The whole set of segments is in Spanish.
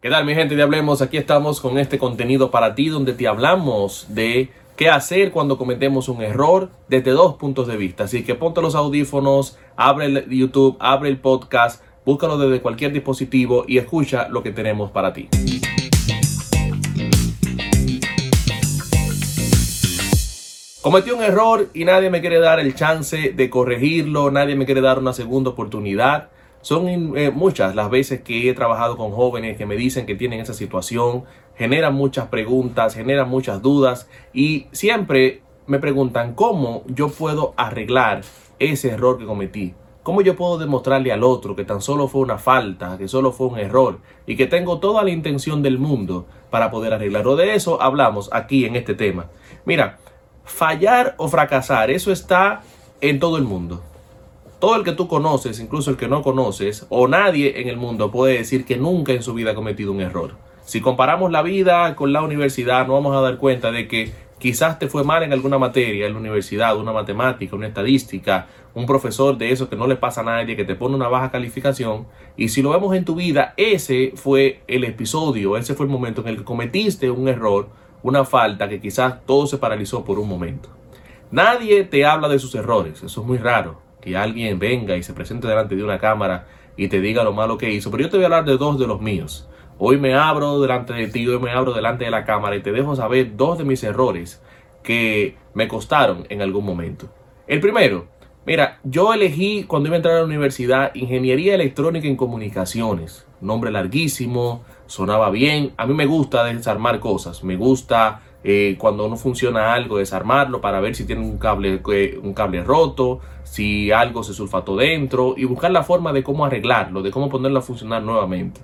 ¿Qué tal mi gente de Hablemos? Aquí estamos con este contenido para ti donde te hablamos de qué hacer cuando cometemos un error desde dos puntos de vista. Así que ponte los audífonos, abre el YouTube, abre el podcast, búscalo desde cualquier dispositivo y escucha lo que tenemos para ti. Cometí un error y nadie me quiere dar el chance de corregirlo, nadie me quiere dar una segunda oportunidad. Son eh, muchas las veces que he trabajado con jóvenes que me dicen que tienen esa situación, generan muchas preguntas, generan muchas dudas y siempre me preguntan cómo yo puedo arreglar ese error que cometí. ¿Cómo yo puedo demostrarle al otro que tan solo fue una falta, que solo fue un error y que tengo toda la intención del mundo para poder arreglarlo? De eso hablamos aquí en este tema. Mira, fallar o fracasar, eso está en todo el mundo todo el que tú conoces, incluso el que no conoces, o nadie en el mundo puede decir que nunca en su vida ha cometido un error. Si comparamos la vida con la universidad, nos vamos a dar cuenta de que quizás te fue mal en alguna materia en la universidad, una matemática, una estadística, un profesor de eso que no le pasa a nadie, que te pone una baja calificación. Y si lo vemos en tu vida, ese fue el episodio, ese fue el momento en el que cometiste un error, una falta que quizás todo se paralizó por un momento. Nadie te habla de sus errores, eso es muy raro alguien venga y se presente delante de una cámara y te diga lo malo que hizo. Pero yo te voy a hablar de dos de los míos. Hoy me abro delante de ti, hoy me abro delante de la cámara y te dejo saber dos de mis errores que me costaron en algún momento. El primero, mira, yo elegí cuando iba a entrar a la universidad Ingeniería Electrónica en Comunicaciones. Nombre larguísimo, sonaba bien. A mí me gusta desarmar cosas, me gusta eh, cuando no funciona algo, desarmarlo para ver si tiene un cable, eh, un cable roto, si algo se sulfató dentro y buscar la forma de cómo arreglarlo, de cómo ponerlo a funcionar nuevamente.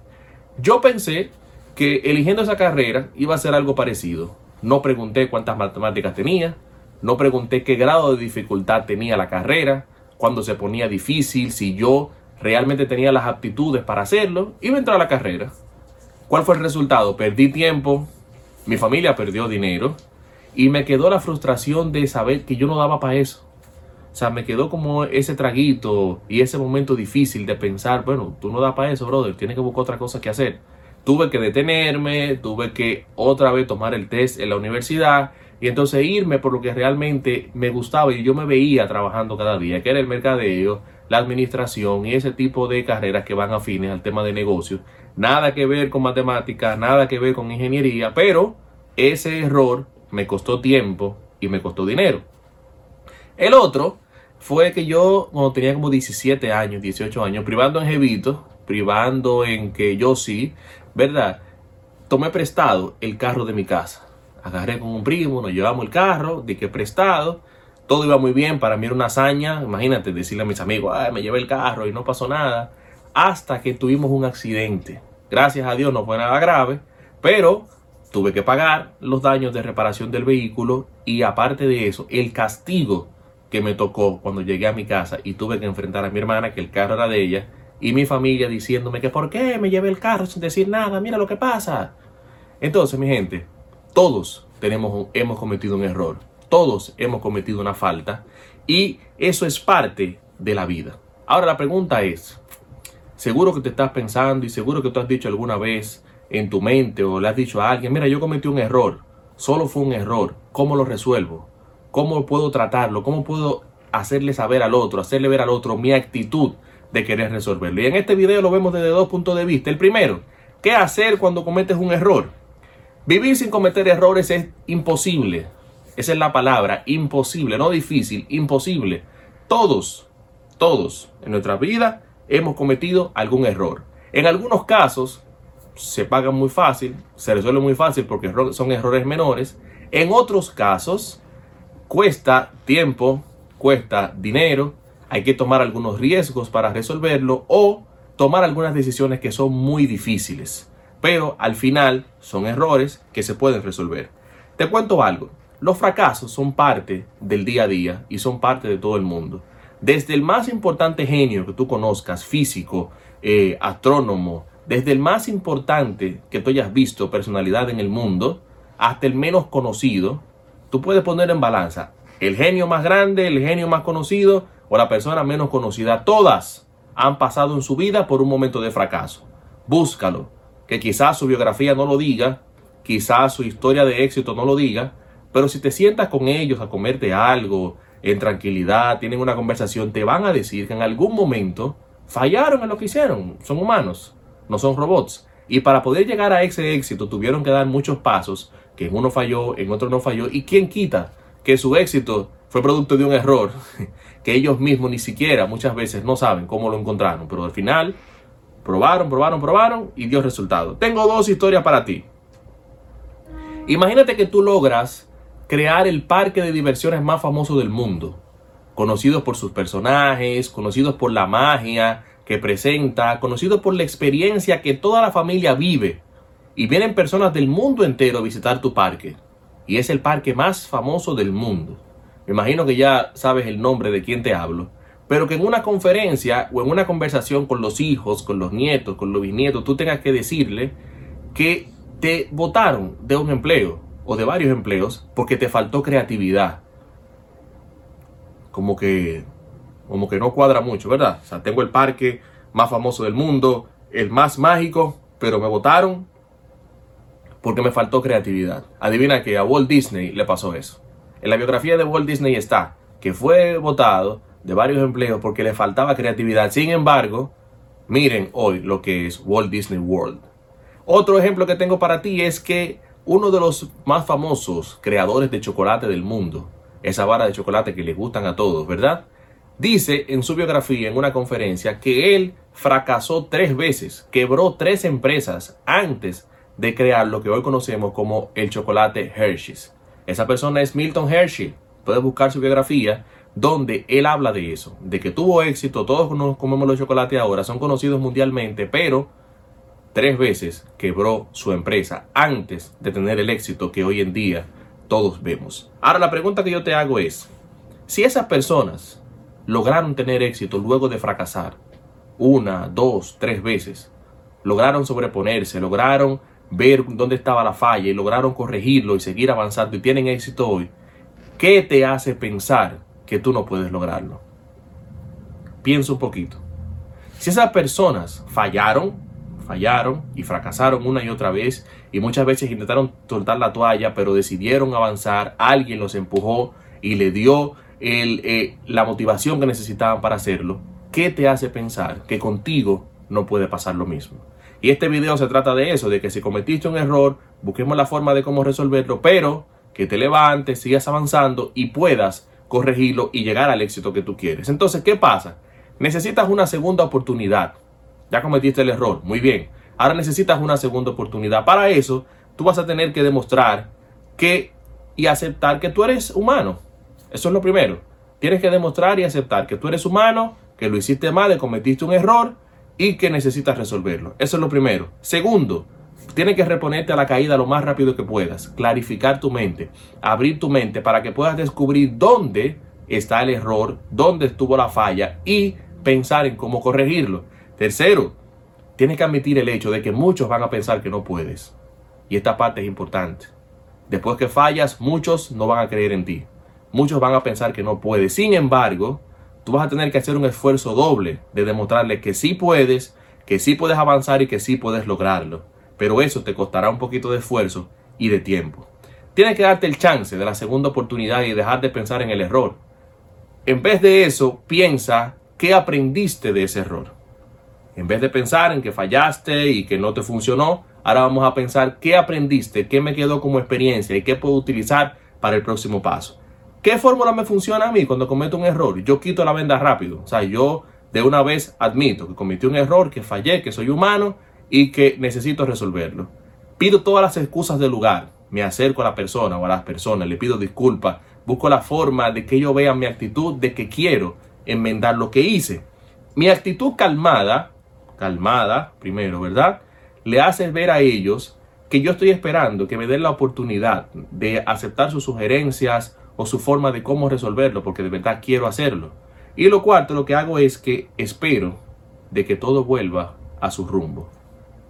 Yo pensé que eligiendo esa carrera iba a ser algo parecido. No pregunté cuántas matemáticas tenía, no pregunté qué grado de dificultad tenía la carrera, cuando se ponía difícil, si yo realmente tenía las aptitudes para hacerlo, iba a entrar a la carrera. ¿Cuál fue el resultado? Perdí tiempo, mi familia perdió dinero y me quedó la frustración de saber que yo no daba para eso. O sea, me quedó como ese traguito y ese momento difícil de pensar, bueno, tú no das para eso, brother, tienes que buscar otra cosa que hacer. Tuve que detenerme, tuve que otra vez tomar el test en la universidad y entonces irme por lo que realmente me gustaba y yo me veía trabajando cada día, que era el mercadeo, la administración y ese tipo de carreras que van afines al tema de negocios. Nada que ver con matemáticas, nada que ver con ingeniería, pero ese error me costó tiempo y me costó dinero. El otro fue que yo, cuando tenía como 17 años, 18 años, privando en Jevito, privando en que yo sí, ¿verdad? Tomé prestado el carro de mi casa. Agarré con un primo, nos llevamos el carro, di que prestado todo iba muy bien, para mí era una hazaña, imagínate decirle a mis amigos, Ay, me llevé el carro y no pasó nada, hasta que tuvimos un accidente. Gracias a Dios no fue nada grave, pero tuve que pagar los daños de reparación del vehículo y aparte de eso, el castigo que me tocó cuando llegué a mi casa y tuve que enfrentar a mi hermana, que el carro era de ella, y mi familia diciéndome que por qué me llevé el carro sin decir nada, mira lo que pasa. Entonces, mi gente, todos tenemos, hemos cometido un error. Todos hemos cometido una falta y eso es parte de la vida. Ahora la pregunta es, seguro que te estás pensando y seguro que tú has dicho alguna vez en tu mente o le has dicho a alguien, mira, yo cometí un error, solo fue un error, ¿cómo lo resuelvo? ¿Cómo puedo tratarlo? ¿Cómo puedo hacerle saber al otro, hacerle ver al otro mi actitud de querer resolverlo? Y en este video lo vemos desde dos puntos de vista. El primero, ¿qué hacer cuando cometes un error? Vivir sin cometer errores es imposible. Esa es la palabra, imposible, no difícil, imposible. Todos, todos en nuestra vida hemos cometido algún error. En algunos casos se paga muy fácil, se resuelve muy fácil porque son errores menores. En otros casos cuesta tiempo, cuesta dinero, hay que tomar algunos riesgos para resolverlo o tomar algunas decisiones que son muy difíciles. Pero al final son errores que se pueden resolver. Te cuento algo. Los fracasos son parte del día a día y son parte de todo el mundo. Desde el más importante genio que tú conozcas, físico, eh, astrónomo, desde el más importante que tú hayas visto, personalidad en el mundo, hasta el menos conocido, tú puedes poner en balanza el genio más grande, el genio más conocido o la persona menos conocida. Todas han pasado en su vida por un momento de fracaso. Búscalo, que quizás su biografía no lo diga, quizás su historia de éxito no lo diga, pero si te sientas con ellos a comerte algo en tranquilidad, tienen una conversación, te van a decir que en algún momento fallaron en lo que hicieron. Son humanos, no son robots. Y para poder llegar a ese éxito tuvieron que dar muchos pasos, que en uno falló, en otro no falló. ¿Y quién quita que su éxito fue producto de un error que ellos mismos ni siquiera muchas veces no saben cómo lo encontraron? Pero al final probaron, probaron, probaron y dio resultado. Tengo dos historias para ti. Imagínate que tú logras crear el parque de diversiones más famoso del mundo, conocidos por sus personajes, conocidos por la magia que presenta, conocidos por la experiencia que toda la familia vive. Y vienen personas del mundo entero a visitar tu parque. Y es el parque más famoso del mundo. Me imagino que ya sabes el nombre de quien te hablo. Pero que en una conferencia o en una conversación con los hijos, con los nietos, con los bisnietos, tú tengas que decirle que te votaron de un empleo o de varios empleos porque te faltó creatividad. Como que, como que no cuadra mucho, ¿verdad? O sea, tengo el parque más famoso del mundo, el más mágico, pero me votaron porque me faltó creatividad. Adivina que a Walt Disney le pasó eso. En la biografía de Walt Disney está que fue votado de varios empleos porque le faltaba creatividad. Sin embargo, miren hoy lo que es Walt Disney World. Otro ejemplo que tengo para ti es que uno de los más famosos creadores de chocolate del mundo, esa vara de chocolate que les gustan a todos, ¿verdad? Dice en su biografía en una conferencia que él fracasó tres veces, quebró tres empresas antes de crear lo que hoy conocemos como el chocolate Hershey's. Esa persona es Milton Hershey. Puedes buscar su biografía donde él habla de eso, de que tuvo éxito, todos comemos los chocolates ahora, son conocidos mundialmente, pero tres veces quebró su empresa antes de tener el éxito que hoy en día todos vemos. Ahora la pregunta que yo te hago es, si esas personas lograron tener éxito luego de fracasar una, dos, tres veces, lograron sobreponerse, lograron ver dónde estaba la falla y lograron corregirlo y seguir avanzando y tienen éxito hoy, ¿qué te hace pensar que tú no puedes lograrlo? Piensa un poquito. Si esas personas fallaron, fallaron y fracasaron una y otra vez y muchas veces intentaron soltar la toalla, pero decidieron avanzar, alguien los empujó y le dio el, eh, la motivación que necesitaban para hacerlo, ¿qué te hace pensar que contigo no puede pasar lo mismo? Y este video se trata de eso, de que si cometiste un error, busquemos la forma de cómo resolverlo, pero que te levantes, sigas avanzando y puedas corregirlo y llegar al éxito que tú quieres. Entonces, ¿qué pasa? Necesitas una segunda oportunidad. Ya cometiste el error, muy bien. Ahora necesitas una segunda oportunidad. Para eso, tú vas a tener que demostrar que y aceptar que tú eres humano. Eso es lo primero. Tienes que demostrar y aceptar que tú eres humano, que lo hiciste mal, que cometiste un error y que necesitas resolverlo. Eso es lo primero. Segundo, tienes que reponerte a la caída lo más rápido que puedas, clarificar tu mente, abrir tu mente para que puedas descubrir dónde está el error, dónde estuvo la falla y pensar en cómo corregirlo. Tercero, tienes que admitir el hecho de que muchos van a pensar que no puedes. Y esta parte es importante. Después que fallas, muchos no van a creer en ti. Muchos van a pensar que no puedes. Sin embargo, tú vas a tener que hacer un esfuerzo doble de demostrarle que sí puedes, que sí puedes avanzar y que sí puedes lograrlo. Pero eso te costará un poquito de esfuerzo y de tiempo. Tienes que darte el chance de la segunda oportunidad y dejar de pensar en el error. En vez de eso, piensa qué aprendiste de ese error. En vez de pensar en que fallaste y que no te funcionó, ahora vamos a pensar qué aprendiste, qué me quedó como experiencia y qué puedo utilizar para el próximo paso. ¿Qué fórmula me funciona a mí cuando cometo un error? Yo quito la venda rápido. O sea, yo de una vez admito que cometí un error, que fallé, que soy humano y que necesito resolverlo. Pido todas las excusas del lugar. Me acerco a la persona o a las personas, le pido disculpas, busco la forma de que ellos vean mi actitud de que quiero enmendar lo que hice. Mi actitud calmada calmada, primero, ¿verdad? Le haces ver a ellos que yo estoy esperando que me den la oportunidad de aceptar sus sugerencias o su forma de cómo resolverlo, porque de verdad quiero hacerlo. Y lo cuarto, lo que hago es que espero de que todo vuelva a su rumbo.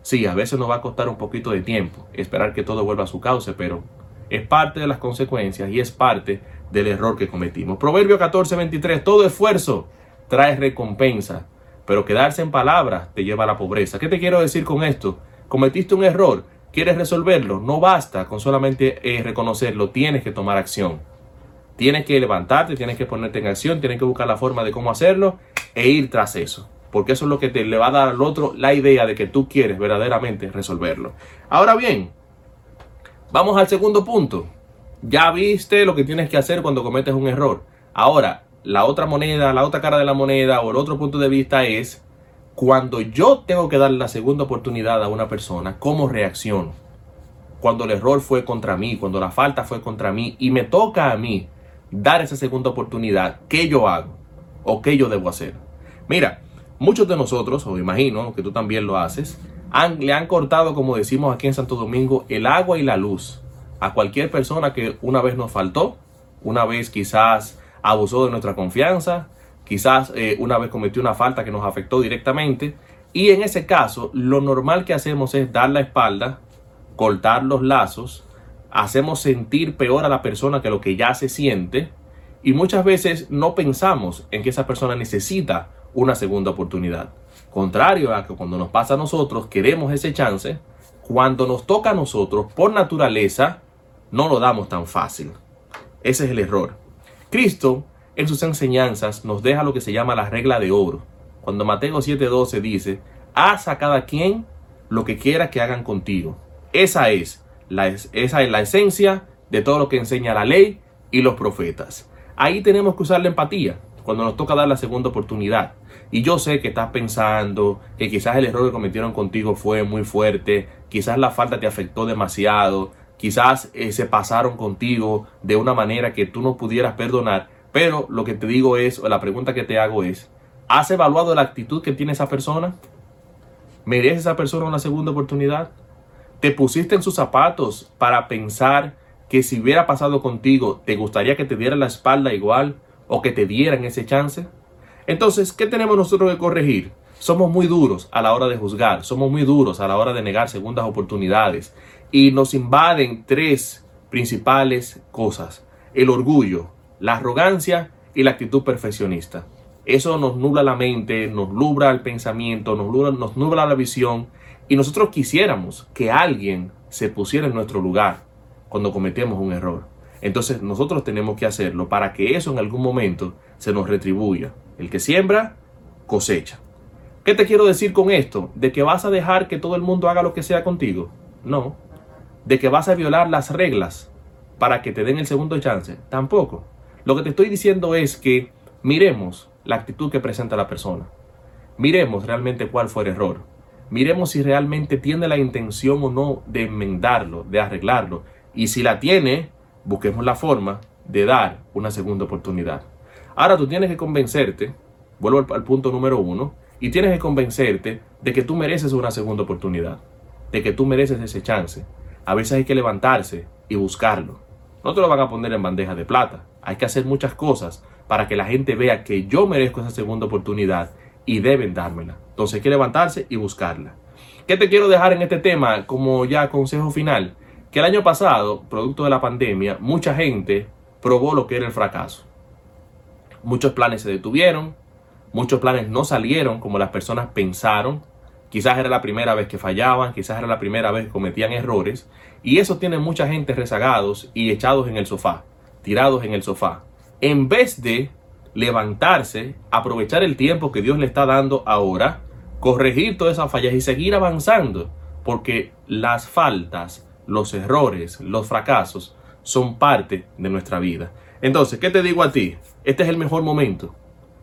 Sí, a veces nos va a costar un poquito de tiempo esperar que todo vuelva a su cauce, pero es parte de las consecuencias y es parte del error que cometimos. Proverbio 14:23, todo esfuerzo trae recompensa, pero quedarse en palabras te lleva a la pobreza. ¿Qué te quiero decir con esto? Cometiste un error, quieres resolverlo, no basta con solamente eh, reconocerlo, tienes que tomar acción. Tienes que levantarte, tienes que ponerte en acción, tienes que buscar la forma de cómo hacerlo e ir tras eso. Porque eso es lo que te le va a dar al otro la idea de que tú quieres verdaderamente resolverlo. Ahora bien, vamos al segundo punto. Ya viste lo que tienes que hacer cuando cometes un error. Ahora, la otra moneda, la otra cara de la moneda o el otro punto de vista es cuando yo tengo que dar la segunda oportunidad a una persona, ¿cómo reacciono? Cuando el error fue contra mí, cuando la falta fue contra mí y me toca a mí dar esa segunda oportunidad, ¿qué yo hago? ¿O qué yo debo hacer? Mira, muchos de nosotros, o imagino que tú también lo haces, le han cortado, como decimos aquí en Santo Domingo, el agua y la luz a cualquier persona que una vez nos faltó, una vez quizás abusó de nuestra confianza, quizás eh, una vez cometió una falta que nos afectó directamente. Y en ese caso, lo normal que hacemos es dar la espalda, cortar los lazos, hacemos sentir peor a la persona que lo que ya se siente y muchas veces no pensamos en que esa persona necesita una segunda oportunidad. Contrario a que cuando nos pasa a nosotros queremos ese chance, cuando nos toca a nosotros por naturaleza no lo damos tan fácil. Ese es el error. Cristo en sus enseñanzas nos deja lo que se llama la regla de oro. Cuando Mateo 7:12 dice, haz a cada quien lo que quiera que hagan contigo. Esa es, la, esa es la esencia de todo lo que enseña la ley y los profetas. Ahí tenemos que usar la empatía cuando nos toca dar la segunda oportunidad. Y yo sé que estás pensando que quizás el error que cometieron contigo fue muy fuerte, quizás la falta te afectó demasiado, quizás eh, se pasaron contigo de una manera que tú no pudieras perdonar, pero lo que te digo es, o la pregunta que te hago es, ¿has evaluado la actitud que tiene esa persona? ¿Merece esa persona una segunda oportunidad? ¿Te pusiste en sus zapatos para pensar que si hubiera pasado contigo, te gustaría que te dieran la espalda igual o que te dieran ese chance? Entonces, ¿qué tenemos nosotros que corregir? Somos muy duros a la hora de juzgar, somos muy duros a la hora de negar segundas oportunidades y nos invaden tres principales cosas. El orgullo, la arrogancia y la actitud perfeccionista. Eso nos nubla la mente, nos nubla el pensamiento, nos nubla, nos nubla la visión y nosotros quisiéramos que alguien se pusiera en nuestro lugar cuando cometemos un error. Entonces nosotros tenemos que hacerlo para que eso en algún momento se nos retribuya. El que siembra, cosecha. ¿Qué te quiero decir con esto? ¿De que vas a dejar que todo el mundo haga lo que sea contigo? No de que vas a violar las reglas para que te den el segundo chance. Tampoco. Lo que te estoy diciendo es que miremos la actitud que presenta la persona. Miremos realmente cuál fue el error. Miremos si realmente tiene la intención o no de enmendarlo, de arreglarlo. Y si la tiene, busquemos la forma de dar una segunda oportunidad. Ahora tú tienes que convencerte, vuelvo al, al punto número uno, y tienes que convencerte de que tú mereces una segunda oportunidad, de que tú mereces ese chance, a veces hay que levantarse y buscarlo. No te lo van a poner en bandeja de plata. Hay que hacer muchas cosas para que la gente vea que yo merezco esa segunda oportunidad y deben dármela. Entonces hay que levantarse y buscarla. ¿Qué te quiero dejar en este tema como ya consejo final? Que el año pasado, producto de la pandemia, mucha gente probó lo que era el fracaso. Muchos planes se detuvieron, muchos planes no salieron como las personas pensaron, Quizás era la primera vez que fallaban, quizás era la primera vez que cometían errores. Y eso tiene mucha gente rezagados y echados en el sofá, tirados en el sofá. En vez de levantarse, aprovechar el tiempo que Dios le está dando ahora, corregir todas esas fallas y seguir avanzando. Porque las faltas, los errores, los fracasos son parte de nuestra vida. Entonces, ¿qué te digo a ti? Este es el mejor momento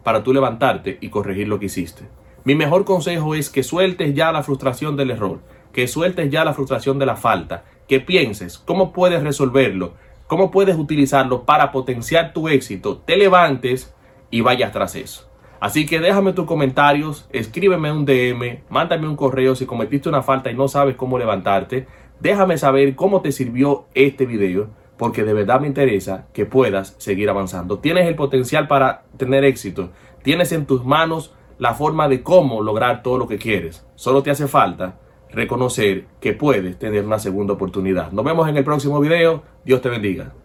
para tú levantarte y corregir lo que hiciste. Mi mejor consejo es que sueltes ya la frustración del error, que sueltes ya la frustración de la falta, que pienses cómo puedes resolverlo, cómo puedes utilizarlo para potenciar tu éxito, te levantes y vayas tras eso. Así que déjame tus comentarios, escríbeme un DM, mándame un correo si cometiste una falta y no sabes cómo levantarte. Déjame saber cómo te sirvió este video, porque de verdad me interesa que puedas seguir avanzando. Tienes el potencial para tener éxito, tienes en tus manos la forma de cómo lograr todo lo que quieres. Solo te hace falta reconocer que puedes tener una segunda oportunidad. Nos vemos en el próximo video. Dios te bendiga.